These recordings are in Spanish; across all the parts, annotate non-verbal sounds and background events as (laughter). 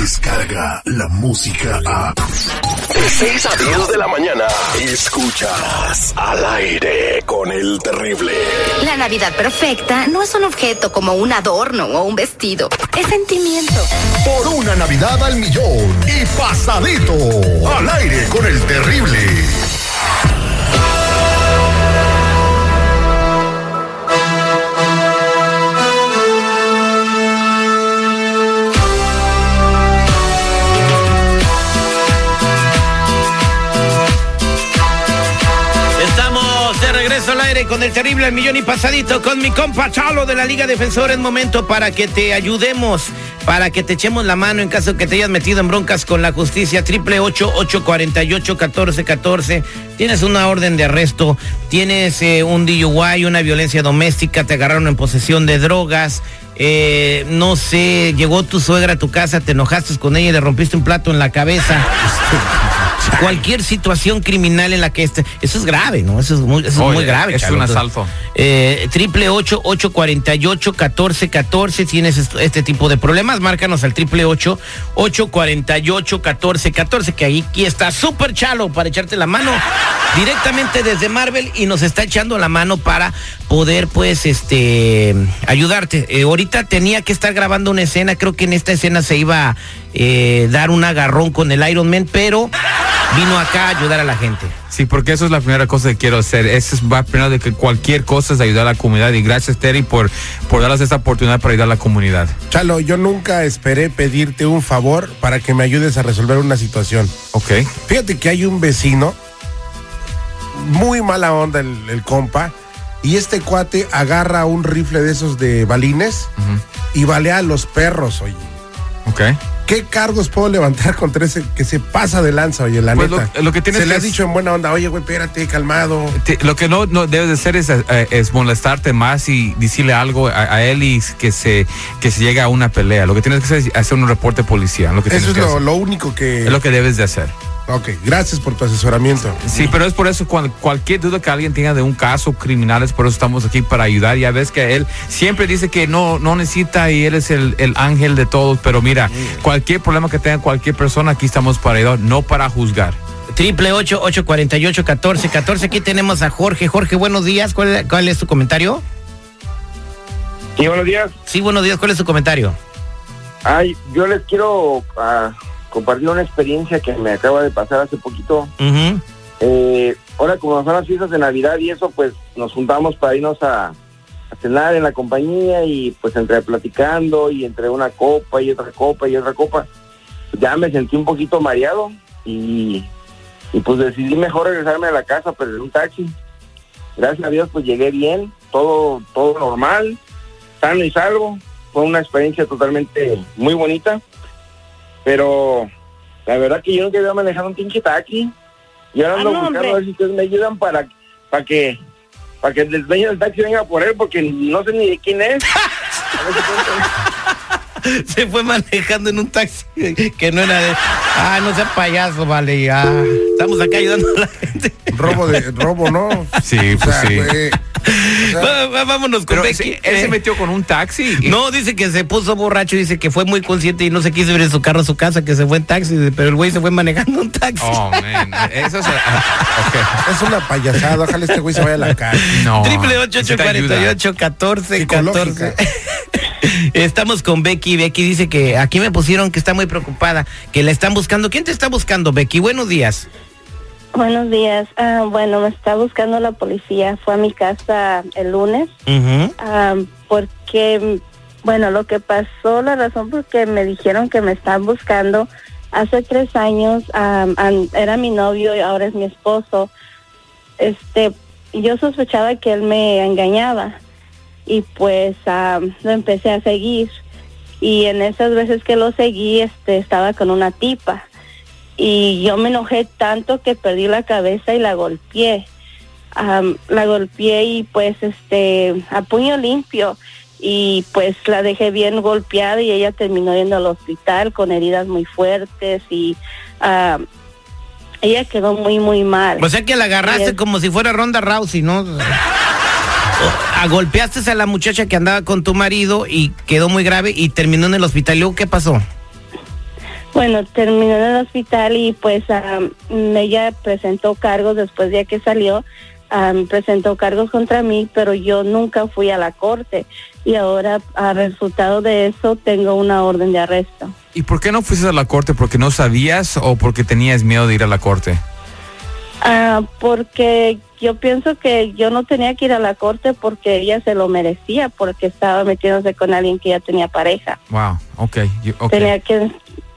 llega la música a... De 6 a 10 de la mañana, escuchas al aire con el terrible. La Navidad perfecta no es un objeto como un adorno o un vestido. Es sentimiento. Por una Navidad al millón y pasadito. Al aire con el terrible. Con el terrible al millón y pasadito con mi compa Chalo de la Liga Defensora. Es momento para que te ayudemos, para que te echemos la mano en caso que te hayas metido en broncas con la justicia. Triple ocho ocho cuarenta y ocho catorce catorce. Tienes una orden de arresto, tienes eh, un DUI, una violencia doméstica, te agarraron en posesión de drogas. eh, no sé, llegó tu suegra a tu casa, te enojaste con ella y le rompiste un plato en la cabeza. (laughs) Cualquier situación criminal en la que esté, eso es grave, ¿no? Eso es muy, eso es muy grave. es Chalo. un asalto. eh, triple ocho ocho cuarenta y ocho catorce catorce tienes est- este tipo de problemas márcanos al triple ocho ocho cuarenta y ocho catorce catorce que ahí aquí está súper chalo para echarte la mano directamente desde Marvel y nos está echando la mano para poder pues este ayudarte Eh, ahorita tenía que estar grabando una escena creo que en esta escena se iba eh, dar un agarrón con el Iron Man pero vino acá a ayudar a la gente Sí, porque eso es la primera cosa que quiero hacer. Eso es va primero de que cualquier cosa es ayudar a la comunidad. Y gracias, Terry, por, por darnos esta oportunidad para ayudar a la comunidad. Chalo, yo nunca esperé pedirte un favor para que me ayudes a resolver una situación. Ok. Fíjate que hay un vecino, muy mala onda el, el compa, y este cuate agarra un rifle de esos de balines y balea a los perros, oye. Ok. ¿Qué cargos puedo levantar contra ese que se pasa de lanza, oye, la Pues neta? lo- lo que tienes Se le que es- dicho en buena onda, oye, güey, espérate, calmado. Te- lo que no, no debes de hacer es, eh, es molestarte más y decirle algo a, a él y que se, que se llegue a una pelea. Lo que tienes que hacer es hacer un reporte policial. Lo que tienes Eso es que lo, hacer. lo único que... es lo que debes de hacer. Ok, gracias por tu asesoramiento. Sí, pero es por eso cuando cualquier duda que alguien tenga de un caso criminal, es por eso estamos aquí para ayudar. Ya ves que él siempre dice que no, no necesita y él es el, el ángel de todos, pero mira, cualquier problema que tenga cualquier persona, aquí estamos para ayudar, no para juzgar. Triple ocho ocho cuarenta y ocho catorce catorce. Aquí tenemos a Jorge. Jorge, buenos días. ¿Cuál, cuál es tu comentario? Sí, buenos días. Sí, buenos días. ¿Cuál es tu comentario? Ay, yo les quiero ah, compartir una experiencia que me acaba de pasar hace poquito. Ujú. Eh, ahora, como son las fiestas de Navidad y eso, pues nos juntamos para irnos a, a cenar en la compañía y pues entre platicando y entre una copa y otra copa y otra copa, ya me sentí un poquito mareado y, y pues decidí mejor regresarme a la casa, pero en un taxi. Gracias a Dios, pues llegué bien, todo, todo normal, sano y salvo. Fue una experiencia totalmente muy bonita, pero la verdad que yo nunca había manejado un pinche taxi. Y ahora Ah, ando no, buscando hombre. a ver si ustedes me ayudan para, para que para que el dueño del taxi venga por él, porque no sé ni de quién es. (laughs) A ver si pueden- (laughs) Se fue manejando en un taxi que no era de. Ah, no sea payaso, vale. Ya. Estamos acá ayudando a la gente. Robo de robo, ¿no? Sí, O pues sea, sí. güey, Va- va- Vámonos con Becky. él Eh, se metió con un taxi. No, dice que se puso borracho, dice que fue muy consciente y no se quiso ir en su carro a su casa, que se fue en taxi, pero el güey se fue manejando un taxi. Oh, man. Eso es. ah, es una payasada, ojalá este güey se vaya a la calle. No. Triple ocho ocho cuarenta y ocho catorce catorce. (laughs) Estamos con Becky. Becky dice que aquí me pusieron que está muy preocupada, que la están buscando. ¿Quién te está buscando, Becky? Buenos días. Buenos días. Ah, bueno, me está buscando la policía. Fue a mi casa el lunes Ujú. ah, porque, bueno, lo que pasó, la razón por que me dijeron que me están buscando, hace tres años ah, an- era mi novio y ahora es mi esposo. Este, yo sospechaba que él me engañaba y pues ah, lo empecé a seguir y en esas veces que lo seguí, este, estaba con una tipa y yo me enojé tanto que perdí la cabeza y la golpeé. La golpeé y pues este a puño limpio y pues la dejé bien golpeada y ella terminó yendo al hospital con heridas muy fuertes y ella quedó muy muy mal. O sea que la agarraste como si fuera Ronda Rousey, ¿no? (laughs) A golpeaste a la muchacha que andaba con tu marido y quedó muy grave y terminó en el hospital. ¿Y luego qué pasó? Bueno, terminó en el hospital y pues ella presentó cargos después de que salió, presentó cargos contra mí, pero yo nunca fui a la corte y ahora a resultado de eso tengo una orden de arresto. ¿Y por qué no fuiste a la corte? ¿Porque no sabías o porque tenías miedo de ir a la corte? Ah, porque yo pienso que yo no tenía que ir a la corte porque ella se lo merecía, porque estaba metiéndose con alguien que ya tenía pareja. Wow, ok. yo- ok. Tenía que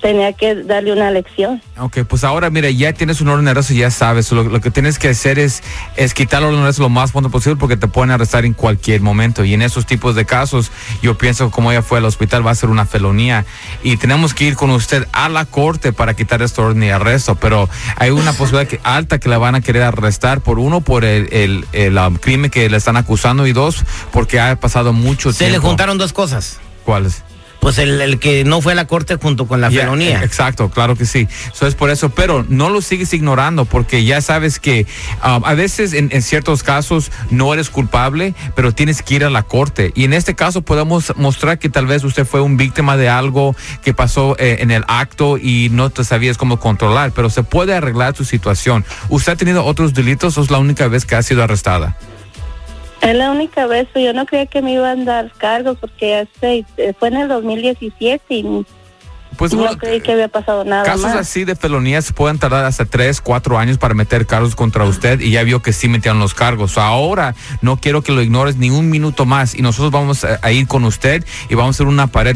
tenía que darle una lección. Ok, pues ahora mira, ya tienes un orden de arresto, ya sabes, lo, lo que tienes que hacer es, es quitar el orden de arresto lo más pronto posible porque te pueden arrestar en cualquier momento. Y en esos tipos de casos, yo pienso que como ella fue al hospital va a ser una felonía y tenemos que ir con usted a la corte para quitar este orden de arresto. Pero hay una posibilidad que, alta que la van a querer arrestar por uno, por el, el, el, um, crimen que le están acusando y dos, porque ha pasado mucho Se tiempo. le juntaron dos cosas. ¿Cuáles? Pues el, el que no fue a la corte junto con la Ya, felonía. Exacto, claro que sí. Eso es por eso, pero no lo sigues ignorando porque ya sabes que um, a veces en, en ciertos casos no eres culpable, pero tienes que ir a la corte. Y en este caso podemos mostrar que tal vez usted fue un víctima de algo que pasó eh, en el acto y no te sabías cómo controlar, pero se puede arreglar tu situación. ¿Usted ha tenido otros delitos o es la única vez que ha sido arrestada? Es la única vez, yo no creía que me iban a dar cargos porque hace, eh, fue en el 2017 y Pues no bueno, creí que había pasado nada Casos más. así de felonías pueden tardar hasta tres, cuatro años para meter cargos contra usted y ya vio que sí metieron los cargos. Ahora no quiero que lo ignores ni un minuto más y nosotros vamos a, a ir con usted y vamos a hacer una pared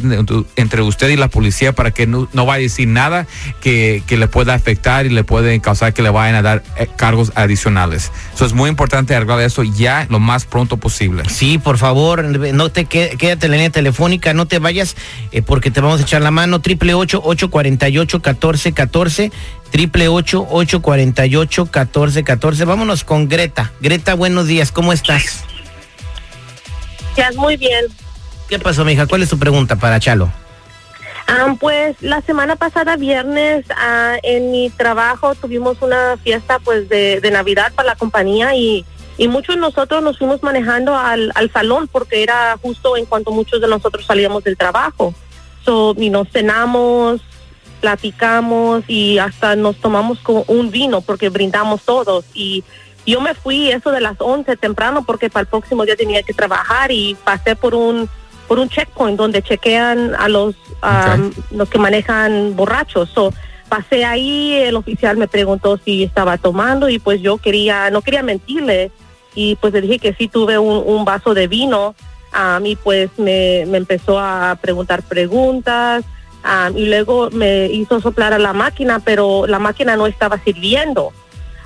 entre- usted y la policía para que no, no vaya a decir nada que, que le pueda afectar y le puede causar que le vayan a dar eh, cargos adicionales. Eso es muy importante arreglar eso ya lo más pronto posible. Sí, por favor, no te qued- quédate en la línea telefónica, no te vayas eh, porque te vamos a echar la mano. Triple ocho ocho cuarenta y ocho catorce catorce. Triple ocho ocho cuarenta y ocho catorce catorce. Vámonos con Greta. Greta, buenos días. ¿Cómo estás? Ya, muy bien. ¿Qué pasó, mija? ¿Cuál es tu pregunta para Chalo? Ah, pues la semana pasada, viernes, ah, en mi trabajo tuvimos una fiesta pues de, de Navidad para la compañía y, y muchos de nosotros nos fuimos manejando al, al salón porque era justo en cuanto muchos de nosotros salíamos del trabajo. So, y nos cenamos, platicamos y hasta nos tomamos con un vino porque brindamos todos. Y yo me fui eso de las 11 temprano porque para el próximo día tenía que trabajar y pasé por un por un checkpoint donde chequean a los um, los que manejan borrachos. So, pasé ahí, el oficial me preguntó si estaba tomando y pues yo quería no quería mentirle. Y pues le dije que sí tuve un, un vaso de vino um, y pues me, me empezó a preguntar preguntas um, y luego me hizo soplar a la máquina, pero la máquina no estaba sirviendo.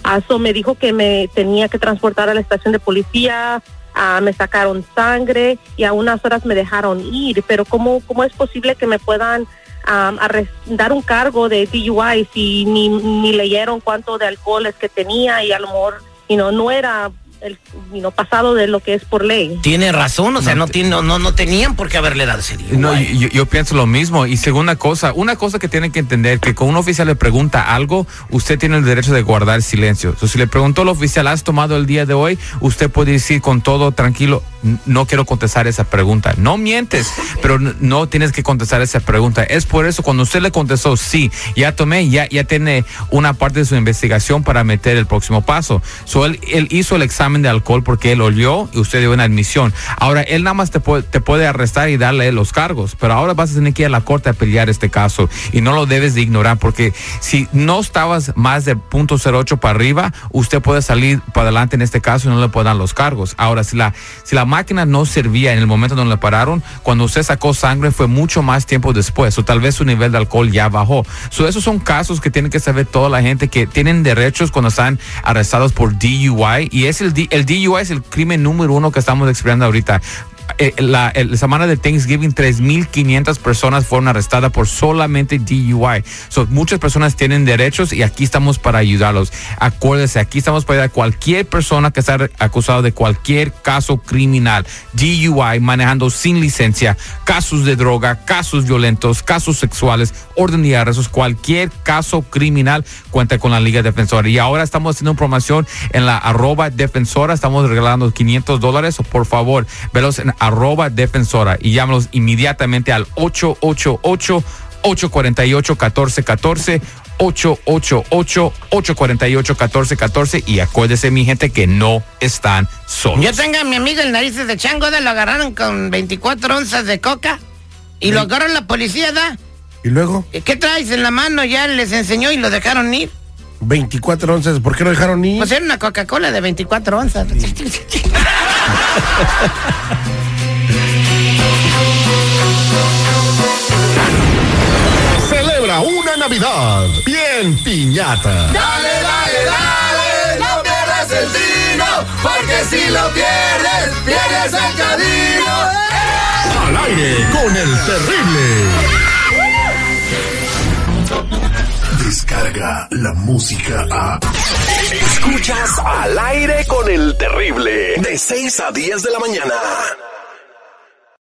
Ah, so me dijo que me tenía que transportar a la estación de policía, ah, me sacaron sangre y a unas horas me dejaron ir, pero ¿cómo, cómo es posible que me puedan arres- dar un cargo de DUI si ni, ni leyeron cuánto de alcohol es que tenía y a lo mejor you know, no era el know, pasado de lo que es por ley? Tiene razón, o sea, no, tiene, no, no, no tenían por qué haberle dado ese día. No, yo, yo pienso lo mismo. Y segunda cosa, una cosa que tienen que entender, que con un oficial le pregunta algo, usted tiene el derecho de guardar silencio. So, si le preguntó al oficial, ¿has tomado el día de hoy? Usted puede decir con todo tranquilo, "N- no quiero contestar esa pregunta. No mientes, pero no tienes que contestar esa pregunta. Es por eso cuando usted le contestó, sí, ya tomé, ya, ya tiene una parte de su investigación para meter el próximo paso. So, él, hizo el examen de alcohol porque él olió y usted dio una admisión. Ahora, él nada más te puede, te puede arrestar y darle los cargos, pero ahora vas a tener que ir a la corte a pelear este caso y no lo debes de ignorar porque si no estabas más de .08 para arriba, usted puede salir para adelante en este caso y no le pueden dar los cargos. Ahora, si la, si la máquina no servía en el momento donde le pararon, cuando usted sacó sangre fue mucho más tiempo después o tal vez su nivel de alcohol ya bajó. So, esos son casos que tienen que saber toda la gente que tienen derechos cuando están arrestados por DUI y es el, el DUI es el crimen número uno que estamos experimentando ahorita. Eh, la, semana de Thanksgiving, 3.500 personas fueron arrestadas por solamente DUI. So, muchas personas tienen derechos y aquí estamos para ayudarlos. Acuérdense, aquí estamos para ayudar a cualquier persona que está acusado de cualquier caso criminal. DUI, manejando sin licencia, casos de droga, casos violentos, casos sexuales, orden de arrestos, cualquier caso criminal cuenta con la Liga Defensora. Y ahora estamos haciendo promoción en la arroba defensora, estamos regalando 500 dólares. Por favor, velos en arroba defensora y llámalos inmediatamente al 888 848-1414, 888-848-1414 y acuérdese mi gente que no están solos. Yo tengo a mi amigo el narices de chango, ¿da? lo agarraron con 24 onzas de coca y lo agarró la policía, ¿da? ¿Y luego? ¿Qué traes en la mano? Ya les enseñó y lo dejaron ir. 24 onzas, ¿por qué no dejaron ir? Pues era una Coca-Cola de 24 onzas. (laughs) Navidad bien piñata. Dale, dale, dale, no pierdas el tino, porque si lo pierdes, pierdes el camino. Al aire con el terrible. Descarga la música a. Escuchas al aire con el terrible. De 6 a 10 de la mañana.